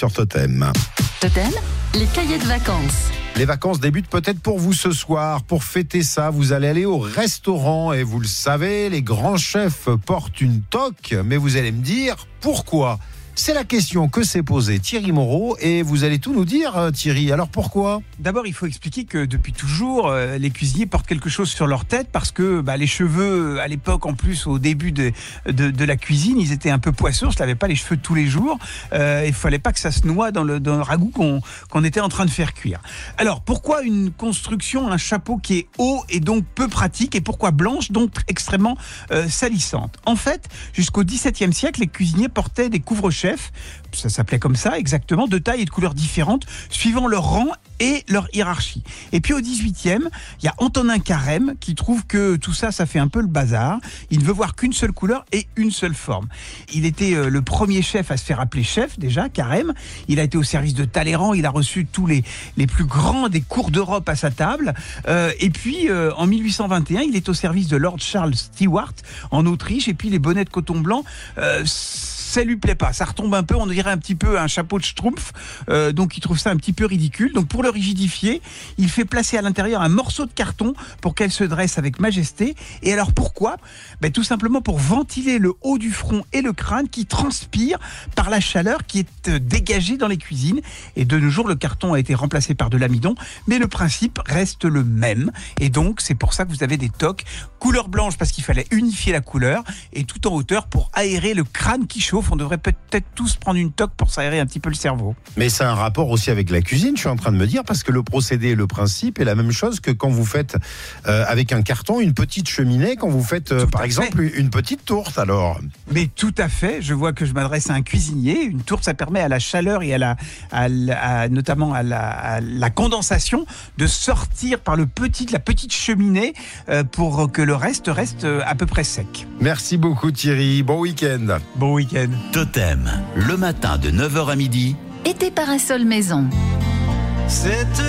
sur Totem. Totem, les cahiers de vacances. Les vacances débutent peut-être pour vous ce soir. Pour fêter ça, vous allez aller au restaurant et vous le savez, les grands chefs portent une toque, mais vous allez me dire pourquoi c'est la question que s'est posée Thierry Moreau et vous allez tout nous dire euh, Thierry. Alors pourquoi? D'abord, il faut expliquer que depuis toujours, euh, les cuisiniers portent quelque chose sur leur tête parce que bah, les cheveux, à l'époque, en plus, au début de, de, la cuisine, ils étaient un peu poisseux. On ne pas les cheveux tous les jours. Euh, il fallait pas que ça se noie dans le, dans le ragoût qu'on était en train de faire cuire. Alors, pourquoi une construction, un chapeau qui est haut et donc peu pratique et pourquoi blanche, donc extrêmement euh, salissante? En fait, jusqu'au XVIIe siècle, les cuisiniers portaient des couvre-chefs ça s'appelait comme ça exactement, de taille et de couleurs différentes, suivant leur rang et leur hiérarchie. Et puis au 18e, il y a Antonin Carême qui trouve que tout ça, ça fait un peu le bazar. Il ne veut voir qu'une seule couleur et une seule forme. Il était euh, le premier chef à se faire appeler chef déjà, Carême. Il a été au service de Talleyrand, il a reçu tous les, les plus grands des cours d'Europe à sa table. Euh, et puis euh, en 1821, il est au service de Lord Charles Stewart en Autriche. Et puis les bonnets de coton blanc ça lui plaît pas. Ça retombe un peu, on dirait un petit peu un chapeau de schtroumpf. Euh, donc il trouve ça un petit peu ridicule. Donc pour le rigidifier, il fait placer à l'intérieur un morceau de carton pour qu'elle se dresse avec majesté. Et alors pourquoi? Ben, Tout simplement pour ventiler le haut du front et le crâne qui transpire par la chaleur qui est euh, dégagée dans les cuisines. Et de nos jours, le carton a été remplacé par de l'amidon, mais le principe reste le même. Et donc c'est pour ça que vous avez des toques couleur blanche parce qu'il fallait unifier la couleur et tout en hauteur pour aérer le crâne qui chauffe on devrait peut-être tous prendre une toque pour s'aérer un petit peu le cerveau. Mais c'est un rapport aussi avec la cuisine, je suis en train de me dire, parce que le procédé, le principe est la même chose que quand vous faites euh, avec un carton une petite cheminée, quand vous faites euh, par exemple une petite tourte alors. Mais tout à fait, je vois que je m'adresse à un cuisinier. Une tourte, ça permet à la chaleur et à la, notamment à la, condensation de sortir par le petit, la petite cheminée euh, pour que le reste reste à peu près sec. Merci beaucoup Thierry, bon week-end. Bon week-end. Totem, le matin de 9h à midi. Été parasol maison. Cette